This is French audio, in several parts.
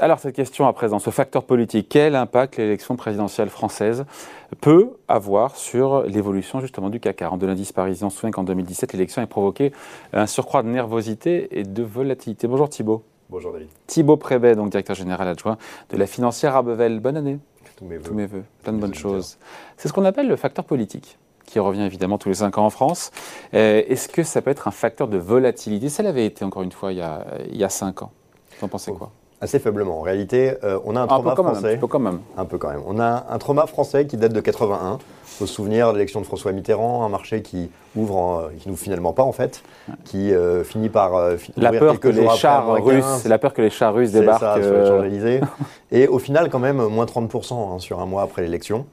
Alors cette question à présent, ce facteur politique, quel impact l'élection présidentielle française peut avoir sur l'évolution justement du CAC 40 de l'indice parisien On se souvient qu'en 2017, l'élection a provoqué un surcroît de nervosité et de volatilité. Bonjour Thibault. Bonjour David. Thibault Prébet, donc directeur général adjoint de la financière Abevel. Bonne année. Tous mes voeux. Tous mes voeux. Plein de bonnes choses. C'est ce qu'on appelle le facteur politique qui revient évidemment tous les 5 ans en France. Euh, est-ce que ça peut être un facteur de volatilité? Ça l'avait été encore une fois il y a, il y a 5 ans. Vous en pensez quoi? Assez faiblement. En réalité, euh, on a un trauma un peu français. Même, un peu quand même. Un peu quand même. On a un trauma français qui date de 81. Faut se souvenir de l'élection de François Mitterrand, un marché qui ouvre, en, qui n'ouvre finalement pas en fait, qui euh, finit par euh, la peur que les chars russes, la peur que les chars russes débarquent ça, sur les et au final, quand même, moins 30% hein, sur un mois après l'élection.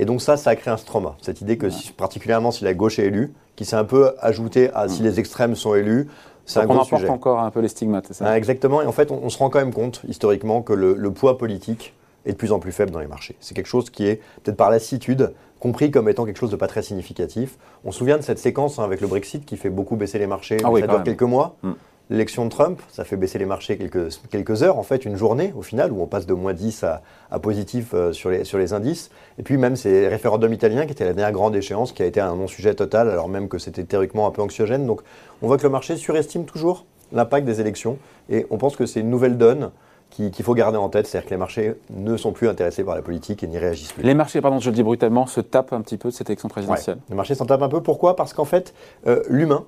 Et donc ça, ça a créé un trauma. Cette idée que, si, particulièrement si la gauche est élue, qui s'est un peu ajouté à si les extrêmes sont élus, c'est on gros en porte sujet. encore un peu les stigmates, c'est ça Ah, exactement. Et en fait, on, on, se rend quand même compte, historiquement, que le, le, poids politique est de plus en plus faible dans les marchés. C'est quelque chose qui est, peut-être par lassitude, compris comme étant quelque chose de pas très significatif. On se souvient de cette séquence hein, avec le Brexit qui fait beaucoup baisser les marchés. Ah oui, ça quand dure même. quelques mois. Mm. L'élection de Trump, ça fait baisser les marchés quelques, quelques heures, en fait, une journée au final, où on passe de moins 10 à, à positif euh, sur, les, sur les indices. Et puis même ces référendums italiens, qui était la dernière grande échéance, qui a été un non-sujet total, alors même que c'était théoriquement un peu anxiogène. Donc on voit que le marché surestime toujours l'impact des élections. Et on pense que c'est une nouvelle donne qu'il qu faut garder en tête, c'est-à-dire que les marchés ne sont plus intéressés par la politique et n'y réagissent plus. Les marchés, pardon, je le dis brutalement, se tapent un petit peu de cette élection présidentielle. Ouais, les marchés s'en tapent un peu. Pourquoi? Parce qu'en fait, euh, l'humain,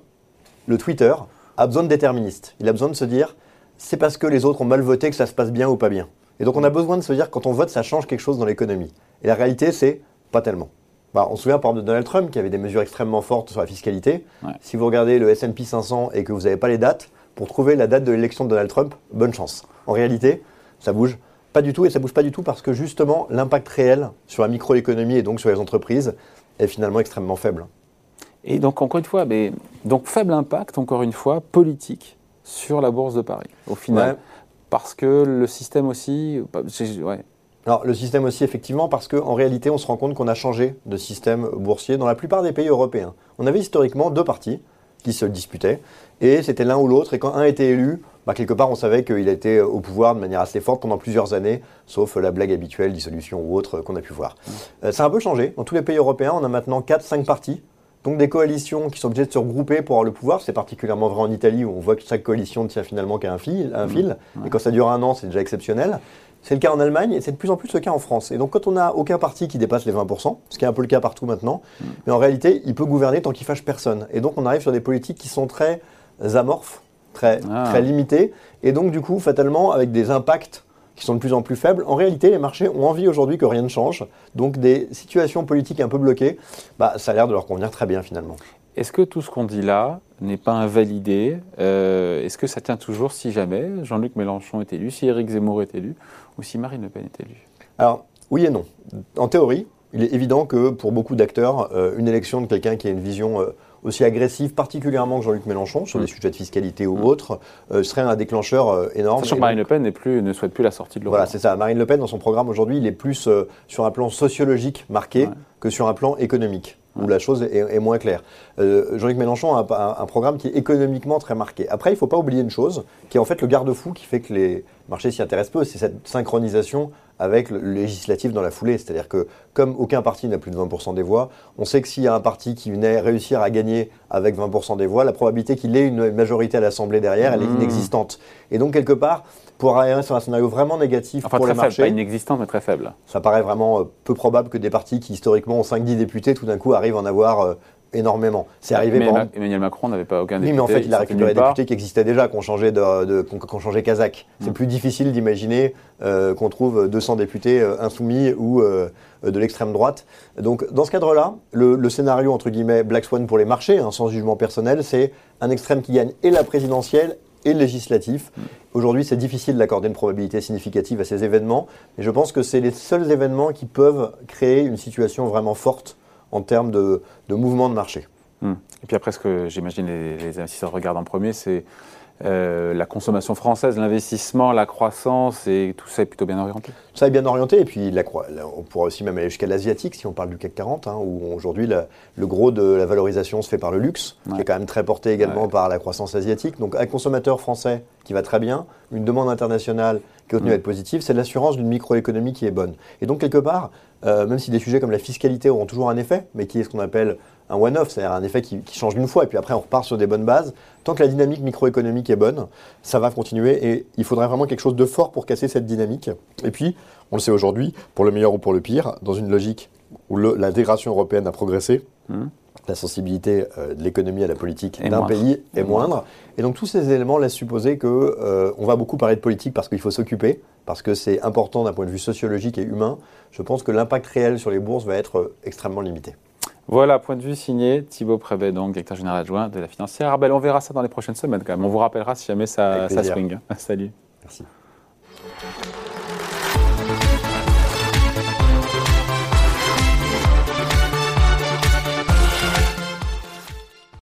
le Twitter, a besoin de déterministes. Il a besoin de se dire, c'est parce que les autres ont mal voté que ça se passe bien ou pas bien. Et donc on a besoin de se dire, quand on vote, ça change quelque chose dans l'économie. Et la réalité, c'est pas tellement. Bah, on se souvient par exemple de Donald Trump qui avait des mesures extrêmement fortes sur la fiscalité. Ouais. Si vous regardez le S&P 500 et que vous n'avez pas les dates, pour trouver la date de l'élection de Donald Trump, bonne chance. En réalité, ça bouge pas du tout et ça bouge pas du tout parce que justement l'impact réel sur la microéconomie et donc sur les entreprises est finalement extrêmement faible. Et donc encore une fois, mais, donc faible impact encore une fois politique sur la bourse de Paris au final, Ouais. parce que le système aussi, ouais. Alors le système aussi effectivement parce qu'en réalité on se rend compte qu'on a changé de système boursier dans la plupart des pays européens. On avait historiquement deux partis qui se disputaient et c'était l'un ou l'autre et quand un était élu, bah, quelque part on savait qu'il était au pouvoir de manière assez forte pendant plusieurs années, sauf la blague habituelle, dissolution ou autre qu'on a pu voir. Euh, ça a un peu changé. Dans tous les pays européens, on a maintenant 4-5 partis. Donc des coalitions qui sont obligées de se regrouper pour avoir le pouvoir. C'est particulièrement vrai en Italie où on voit que chaque coalition ne tient finalement qu'à un fil. Un fil. Et quand ça dure un an, c'est déjà exceptionnel. C'est le cas en Allemagne et c'est de plus en plus le cas en France. Et donc quand on n'a aucun parti qui dépasse les 20%, ce qui est un peu le cas partout maintenant, mais en réalité, il peut gouverner tant qu'il fâche personne. Et donc on arrive sur des politiques qui sont très amorphes, très, Ah. très limitées, et donc du coup, fatalement, avec des impacts qui sont de plus en plus faibles. En réalité, les marchés ont envie aujourd'hui que rien ne change. Donc des situations politiques un peu bloquées, bah, ça a l'air de leur convenir très bien finalement. Est-ce que tout ce qu'on dit là n'est pas invalidé? Euh, Est-ce que ça tient toujours si jamais Jean-Luc Mélenchon est élu, si Éric Zemmour est élu, ou si Marine Le Pen est élue? Alors, oui et non. En théorie, il est évident que pour beaucoup d'acteurs, euh, une élection de quelqu'un qui a une vision euh, aussi agressive, particulièrement que Jean-Luc Mélenchon, sur Mm. des sujets de fiscalité ou Mm. autres, euh, serait un déclencheur euh, énorme. Sachant que Marine donc- Le Pen n'est plus, ne souhaite plus la sortie de l'euro. Voilà, c'est ça. Marine Le Pen, dans son programme aujourd'hui, il est plus euh, sur un plan sociologique marqué Ouais. que sur un plan économique, où la chose est, est moins claire. Euh, Jean-Luc Mélenchon a un, un- un programme qui est économiquement très marqué. Après, il ne faut pas oublier une chose, qui est en fait le garde-fou qui fait que les marchés s'y intéressent peu, c'est cette synchronisation avec le législatif dans la foulée. C'est-à-dire que comme aucun parti n'a plus de 20% des voix, on sait que s'il y a un parti qui venait réussir à gagner avec 20% des voix, la probabilité qu'il ait une majorité à l'Assemblée derrière, elle est Mmh. inexistante. Et donc, quelque part, pour arriver sur un scénario vraiment négatif Enfin, pour les faible, marchés, pas inexistant, mais très faible. ça paraît vraiment euh, peu probable que des partis qui historiquement ont 5-10 députés, tout d'un coup arrivent à en avoir euh, énormément. C'est arrivé Emmanuel, pendant... Ma- Emmanuel Macron n'avait pas aucun Oui, député. mais en fait, il a récupéré des députés qui existaient déjà, qui ont changé, de, de- ont changé kazakh. C'est Mm. plus difficile d'imaginer euh, qu'on trouve 200 députés euh, insoumis ou euh, de l'extrême droite. Donc, dans ce cadre-là, le, le scénario, entre guillemets, Black Swan pour les marchés, hein, sans jugement personnel, c'est un extrême qui gagne et la présidentielle et le législatif. Aujourd'hui, c'est difficile d'accorder une probabilité significative à ces événements, mais je pense que c'est les seuls événements qui peuvent créer une situation vraiment forte en termes de, de mouvement de marché. Hmm. Et puis après, ce que j'imagine les, les investisseurs regardent en premier, c'est euh, la consommation française, l'investissement, la croissance, et tout ça est plutôt bien orienté. Ça est bien orienté, et puis la, on pourra aussi même aller jusqu'à l'asiatique si on parle du CAC 40, hein, où aujourd'hui le gros de la valorisation se fait par le luxe, qui est quand même très porté également Ouais. par la croissance asiatique. Donc un consommateur français qui va très bien, une demande internationale continue à être positive, c'est l'assurance d'une microéconomie qui est bonne. Et donc, quelque part, euh, même si des sujets comme la fiscalité auront toujours un effet, mais qui est ce qu'on appelle un one-off, c'est-à-dire un effet qui, change d'une fois, et puis après on repart sur des bonnes bases, tant que la dynamique microéconomique est bonne, ça va continuer, et il faudrait vraiment quelque chose de fort pour casser cette dynamique. Et puis, on le sait aujourd'hui, pour le meilleur ou pour le pire, dans une logique où l'intégration européenne a progressé, mmh la sensibilité euh, de l'économie à la politique d'un pays est moindre. Et donc tous ces éléments laissent supposer qu'on euh, va beaucoup parler de politique parce qu'il faut s'occuper, parce que c'est important d'un point de vue sociologique et humain. Je pense que l'impact réel sur les bourses va être euh, extrêmement limité. Voilà, point de vue signé Thibaut Prébet, donc directeur général adjoint de la financière. Ben, on verra ça dans les prochaines semaines quand même. On vous rappellera si jamais ça, ça swing. Salut. Merci.